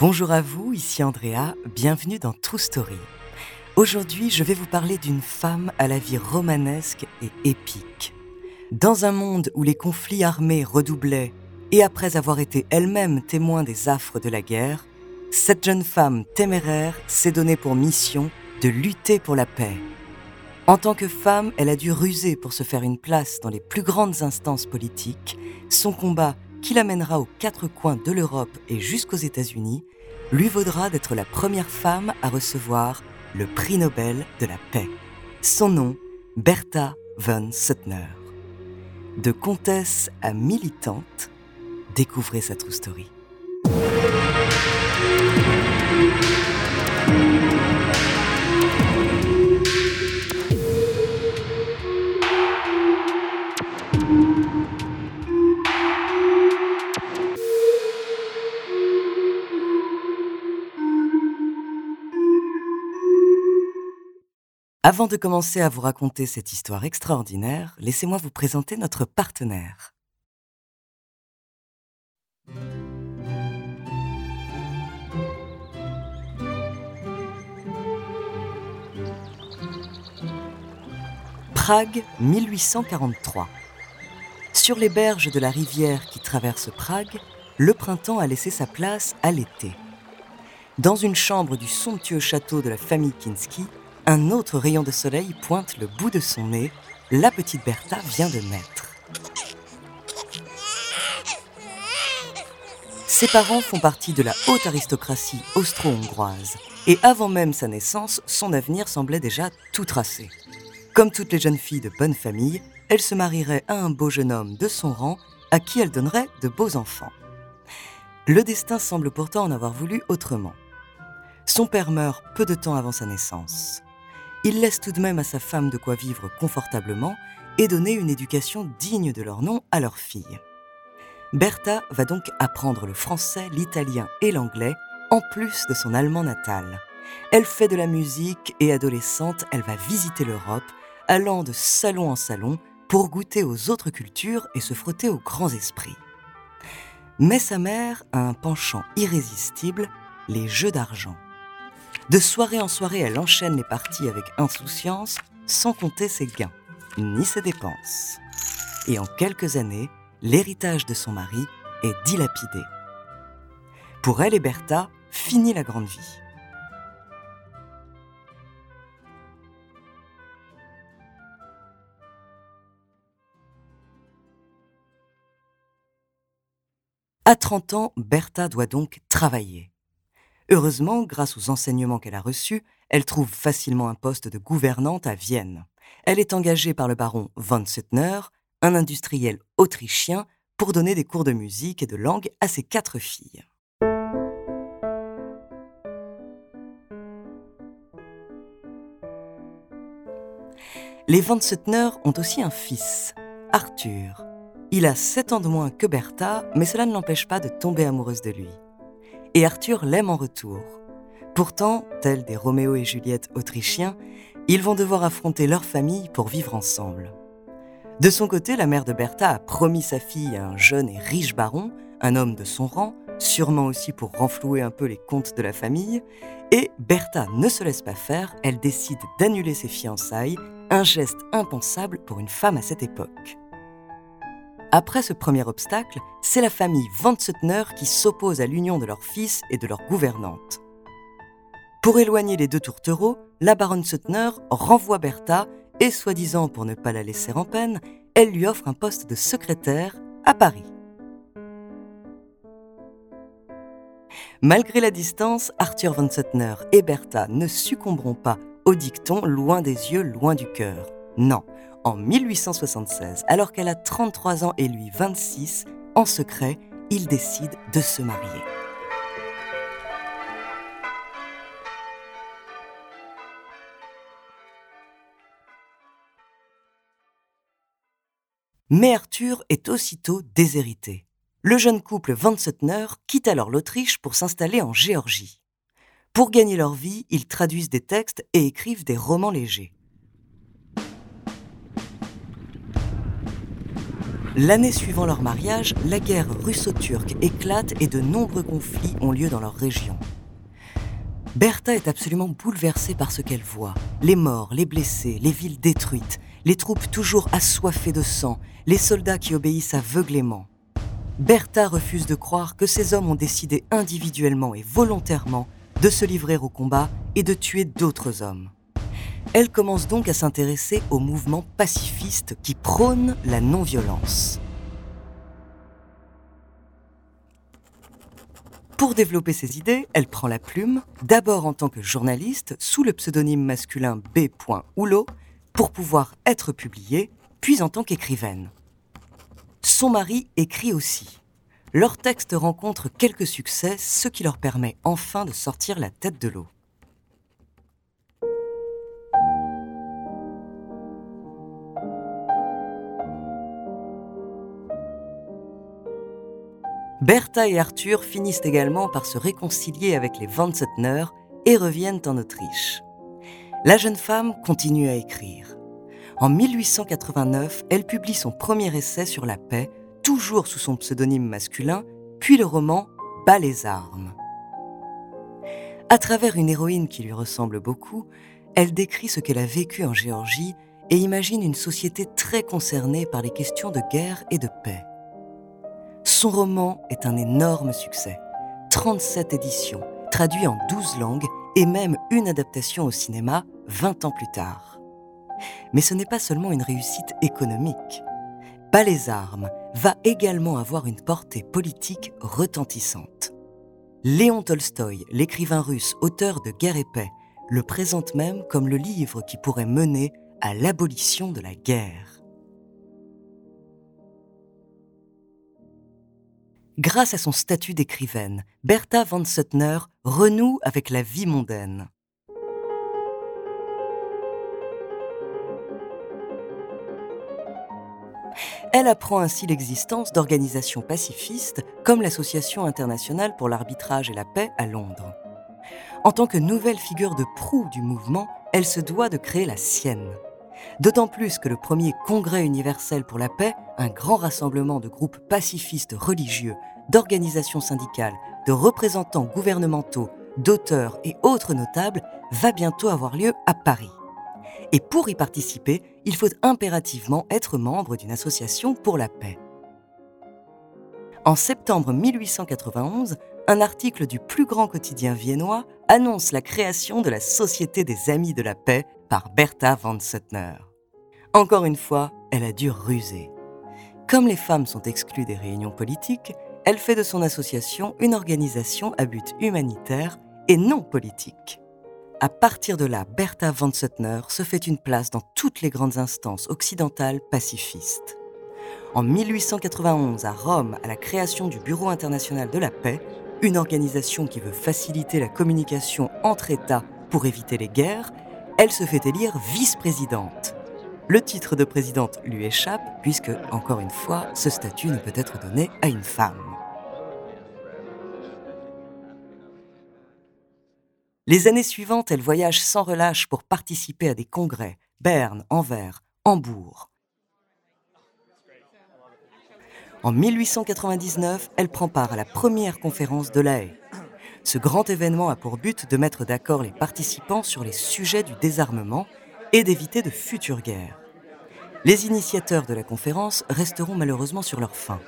Bonjour à vous, ici Andrea, bienvenue dans True Story. Aujourd'hui, je vais vous parler d'une femme à la vie romanesque et épique. Dans un monde où les conflits armés redoublaient, et après avoir été elle-même témoin des affres de la guerre, cette jeune femme téméraire s'est donnée pour mission de lutter pour la paix. En tant que femme, elle a dû ruser pour se faire une place dans les plus grandes instances politiques. Son combat qui l'amènera aux quatre coins de l'Europe et jusqu'aux États-Unis, lui vaudra d'être la première femme à recevoir le prix Nobel de la paix. Son nom, Bertha von Suttner. De comtesse à militante, découvrez sa true story. Avant de commencer à vous raconter cette histoire extraordinaire, laissez-moi vous présenter notre partenaire. Prague, 1843. Sur les berges de la rivière qui traverse Prague, le printemps a laissé sa place à l'été. Dans une chambre du somptueux château de la famille Kinski, un autre rayon de soleil pointe le bout de son nez. La petite Bertha vient de naître. Ses parents font partie de la haute aristocratie austro-hongroise. Et avant même sa naissance, son avenir semblait déjà tout tracé. Comme toutes les jeunes filles de bonne famille, elle se marierait à un beau jeune homme de son rang à qui elle donnerait de beaux enfants. Le destin semble pourtant en avoir voulu autrement. Son père meurt peu de temps avant sa naissance il laisse tout de même à sa femme de quoi vivre confortablement et donner une éducation digne de leur nom à leur fille. Bertha va donc apprendre le français, l'italien et l'anglais, en plus de son allemand natal. Elle fait de la musique et adolescente, elle va visiter l'Europe, allant de salon en salon pour goûter aux autres cultures et se frotter aux grands esprits. Mais sa mère a un penchant irrésistible, les jeux d'argent. De soirée en soirée, elle enchaîne les parties avec insouciance, sans compter ses gains, ni ses dépenses. Et en quelques années, l'héritage de son mari est dilapidé. Pour elle et Bertha, finit la grande vie. À 30 ans, Bertha doit donc travailler. Heureusement, grâce aux enseignements qu'elle a reçus, elle trouve facilement un poste de gouvernante à Vienne. Elle est engagée par le baron von Suttner, un industriel autrichien, pour donner des cours de musique et de langue à ses quatre filles. Les von Suttner ont aussi un fils, Arthur. Il a sept ans de moins que Bertha, mais cela ne l'empêche pas de tomber amoureuse de lui et Arthur l'aime en retour. Pourtant, tels des Roméo et Juliette autrichiens, ils vont devoir affronter leur famille pour vivre ensemble. De son côté, la mère de Bertha a promis sa fille à un jeune et riche baron, un homme de son rang, sûrement aussi pour renflouer un peu les comptes de la famille, et Bertha ne se laisse pas faire, elle décide d'annuler ses fiançailles un geste impensable pour une femme à cette époque. Après ce premier obstacle, c'est la famille Van Suttner qui s'oppose à l'union de leur fils et de leur gouvernante. Pour éloigner les deux tourtereaux, la baronne Suttner renvoie Bertha et, soi-disant pour ne pas la laisser en peine, elle lui offre un poste de secrétaire à Paris. Malgré la distance, Arthur von Suttner et Bertha ne succomberont pas au dicton loin des yeux, loin du cœur. Non, en 1876, alors qu'elle a 33 ans et lui 26, en secret, ils décident de se marier. Mais Arthur est aussitôt déshérité. Le jeune couple Van Suttner quitte alors l'Autriche pour s'installer en Géorgie. Pour gagner leur vie, ils traduisent des textes et écrivent des romans légers. L'année suivant leur mariage, la guerre russo-turque éclate et de nombreux conflits ont lieu dans leur région. Bertha est absolument bouleversée par ce qu'elle voit. Les morts, les blessés, les villes détruites, les troupes toujours assoiffées de sang, les soldats qui obéissent aveuglément. Bertha refuse de croire que ces hommes ont décidé individuellement et volontairement de se livrer au combat et de tuer d'autres hommes. Elle commence donc à s'intéresser au mouvement pacifiste qui prône la non-violence. Pour développer ses idées, elle prend la plume, d'abord en tant que journaliste sous le pseudonyme masculin B. Houlot, pour pouvoir être publiée, puis en tant qu'écrivaine. Son mari écrit aussi. Leur texte rencontre quelques succès, ce qui leur permet enfin de sortir la tête de l'eau. Bertha et Arthur finissent également par se réconcilier avec les Van Suttner et reviennent en Autriche. La jeune femme continue à écrire. En 1889, elle publie son premier essai sur la paix, toujours sous son pseudonyme masculin, puis le roman Bas les armes. À travers une héroïne qui lui ressemble beaucoup, elle décrit ce qu'elle a vécu en Géorgie et imagine une société très concernée par les questions de guerre et de paix. Son roman est un énorme succès. 37 éditions, traduit en 12 langues et même une adaptation au cinéma 20 ans plus tard. Mais ce n'est pas seulement une réussite économique. Pas les armes va également avoir une portée politique retentissante. Léon Tolstoï, l'écrivain russe, auteur de Guerre et paix, le présente même comme le livre qui pourrait mener à l'abolition de la guerre. Grâce à son statut d'écrivaine, Bertha von Suttner renoue avec la vie mondaine. Elle apprend ainsi l'existence d'organisations pacifistes comme l'Association internationale pour l'arbitrage et la paix à Londres. En tant que nouvelle figure de proue du mouvement, elle se doit de créer la sienne. D'autant plus que le premier Congrès universel pour la paix, un grand rassemblement de groupes pacifistes religieux, d'organisations syndicales, de représentants gouvernementaux, d'auteurs et autres notables, va bientôt avoir lieu à Paris. Et pour y participer, il faut impérativement être membre d'une association pour la paix. En septembre 1891, un article du plus grand quotidien viennois annonce la création de la Société des Amis de la Paix par Bertha von Suttner. Encore une fois, elle a dû ruser. Comme les femmes sont exclues des réunions politiques, elle fait de son association une organisation à but humanitaire et non politique. À partir de là, Bertha von Suttner se fait une place dans toutes les grandes instances occidentales pacifistes. En 1891, à Rome, à la création du Bureau international de la paix, une organisation qui veut faciliter la communication entre États pour éviter les guerres, elle se fait élire vice-présidente. Le titre de présidente lui échappe puisque, encore une fois, ce statut ne peut être donné à une femme. Les années suivantes, elle voyage sans relâche pour participer à des congrès, Berne, Anvers, Hambourg. En 1899, elle prend part à la première conférence de La Haye. Ce grand événement a pour but de mettre d'accord les participants sur les sujets du désarmement et d'éviter de futures guerres. Les initiateurs de la conférence resteront malheureusement sur leur faim.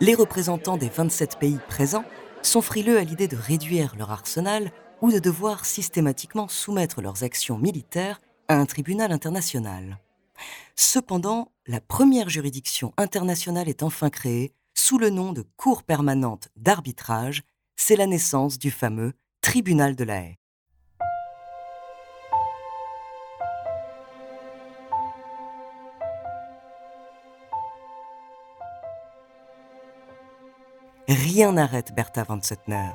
Les représentants des 27 pays présents sont frileux à l'idée de réduire leur arsenal ou de devoir systématiquement soumettre leurs actions militaires à un tribunal international. Cependant, la première juridiction internationale est enfin créée sous le nom de Cour permanente d'arbitrage, c'est la naissance du fameux Tribunal de la Haye. Rien n'arrête Bertha von Suttner.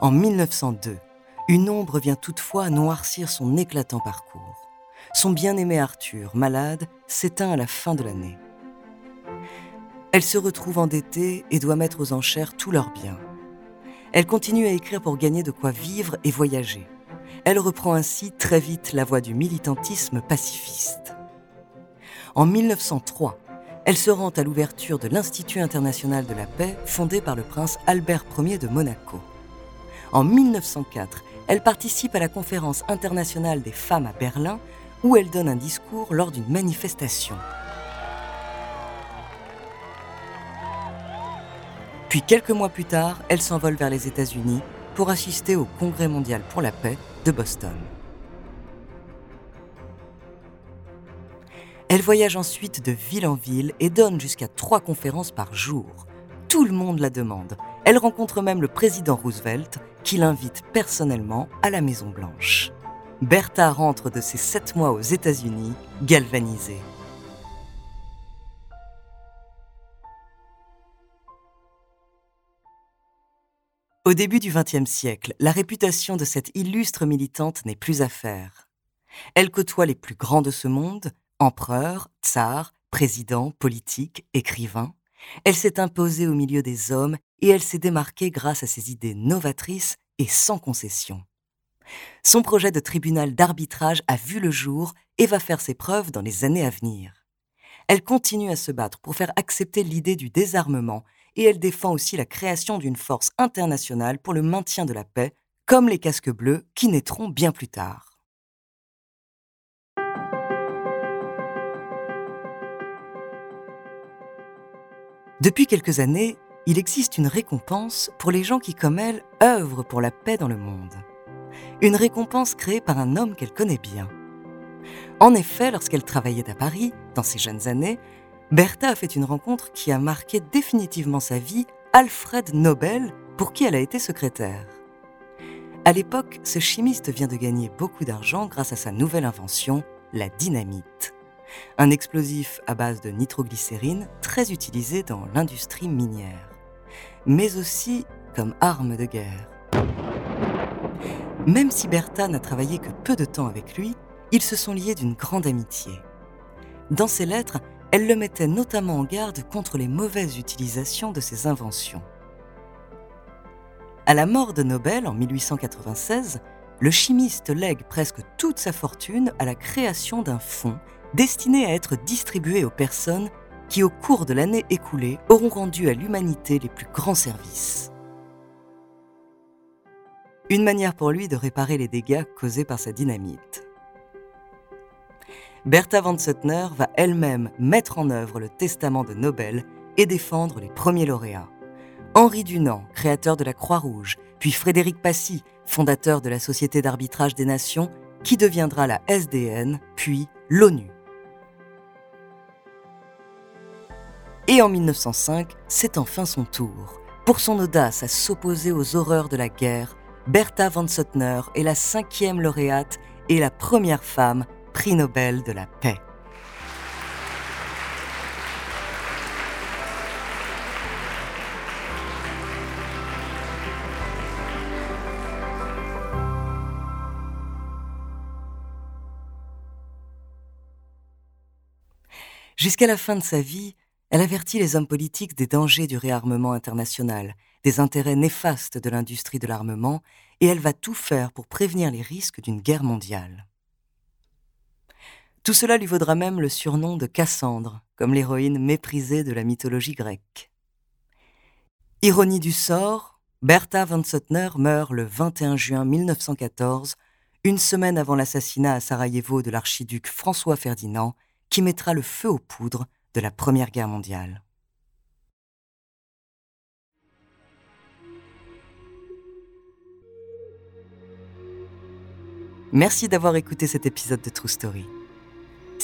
En 1902, une ombre vient toutefois noircir son éclatant parcours. Son bien-aimé Arthur, malade, s'éteint à la fin de l'année. Elle se retrouve endettée et doit mettre aux enchères tous leurs biens. Elle continue à écrire pour gagner de quoi vivre et voyager. Elle reprend ainsi très vite la voie du militantisme pacifiste. En 1903, elle se rend à l'ouverture de l'Institut international de la paix fondé par le prince Albert Ier de Monaco. En 1904, elle participe à la conférence internationale des femmes à Berlin où elle donne un discours lors d'une manifestation. Puis quelques mois plus tard, elle s'envole vers les États-Unis pour assister au Congrès mondial pour la paix de Boston. Elle voyage ensuite de ville en ville et donne jusqu'à trois conférences par jour. Tout le monde la demande. Elle rencontre même le président Roosevelt, qui l'invite personnellement à la Maison Blanche. Bertha rentre de ses sept mois aux États-Unis galvanisée. Au début du XXe siècle, la réputation de cette illustre militante n'est plus à faire. Elle côtoie les plus grands de ce monde, empereurs, tsars, présidents, politiques, écrivains. Elle s'est imposée au milieu des hommes et elle s'est démarquée grâce à ses idées novatrices et sans concession. Son projet de tribunal d'arbitrage a vu le jour et va faire ses preuves dans les années à venir. Elle continue à se battre pour faire accepter l'idée du désarmement et elle défend aussi la création d'une force internationale pour le maintien de la paix, comme les casques bleus qui naîtront bien plus tard. Depuis quelques années, il existe une récompense pour les gens qui, comme elle, œuvrent pour la paix dans le monde. Une récompense créée par un homme qu'elle connaît bien. En effet, lorsqu'elle travaillait à Paris, dans ses jeunes années, Bertha a fait une rencontre qui a marqué définitivement sa vie, Alfred Nobel, pour qui elle a été secrétaire. À l'époque, ce chimiste vient de gagner beaucoup d'argent grâce à sa nouvelle invention, la dynamite. Un explosif à base de nitroglycérine très utilisé dans l'industrie minière, mais aussi comme arme de guerre. Même si Bertha n'a travaillé que peu de temps avec lui, ils se sont liés d'une grande amitié. Dans ses lettres, elle le mettait notamment en garde contre les mauvaises utilisations de ses inventions. À la mort de Nobel en 1896, le chimiste lègue presque toute sa fortune à la création d'un fonds destiné à être distribué aux personnes qui, au cours de l'année écoulée, auront rendu à l'humanité les plus grands services. Une manière pour lui de réparer les dégâts causés par sa dynamite. Bertha von Suttner va elle-même mettre en œuvre le testament de Nobel et défendre les premiers lauréats. Henri Dunant, créateur de la Croix-Rouge, puis Frédéric Passy, fondateur de la Société d'arbitrage des nations, qui deviendra la SDN, puis l'ONU. Et en 1905, c'est enfin son tour. Pour son audace à s'opposer aux horreurs de la guerre, Bertha von Suttner est la cinquième lauréate et la première femme prix Nobel de la paix. Jusqu'à la fin de sa vie, elle avertit les hommes politiques des dangers du réarmement international, des intérêts néfastes de l'industrie de l'armement, et elle va tout faire pour prévenir les risques d'une guerre mondiale. Tout cela lui vaudra même le surnom de Cassandre, comme l'héroïne méprisée de la mythologie grecque. Ironie du sort, Bertha von Suttner meurt le 21 juin 1914, une semaine avant l'assassinat à Sarajevo de l'archiduc François Ferdinand, qui mettra le feu aux poudres de la Première Guerre mondiale. Merci d'avoir écouté cet épisode de True Story.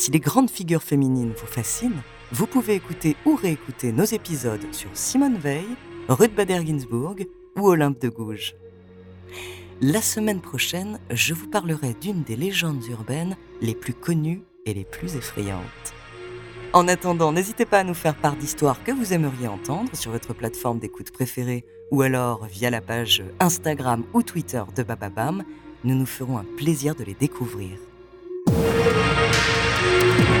Si les grandes figures féminines vous fascinent, vous pouvez écouter ou réécouter nos épisodes sur Simone Veil, Ruth Bader Ginsburg ou Olympe de Gouges. La semaine prochaine, je vous parlerai d'une des légendes urbaines les plus connues et les plus effrayantes. En attendant, n'hésitez pas à nous faire part d'histoires que vous aimeriez entendre sur votre plateforme d'écoute préférée ou alors via la page Instagram ou Twitter de Bababam. Nous nous ferons un plaisir de les découvrir. Thank you.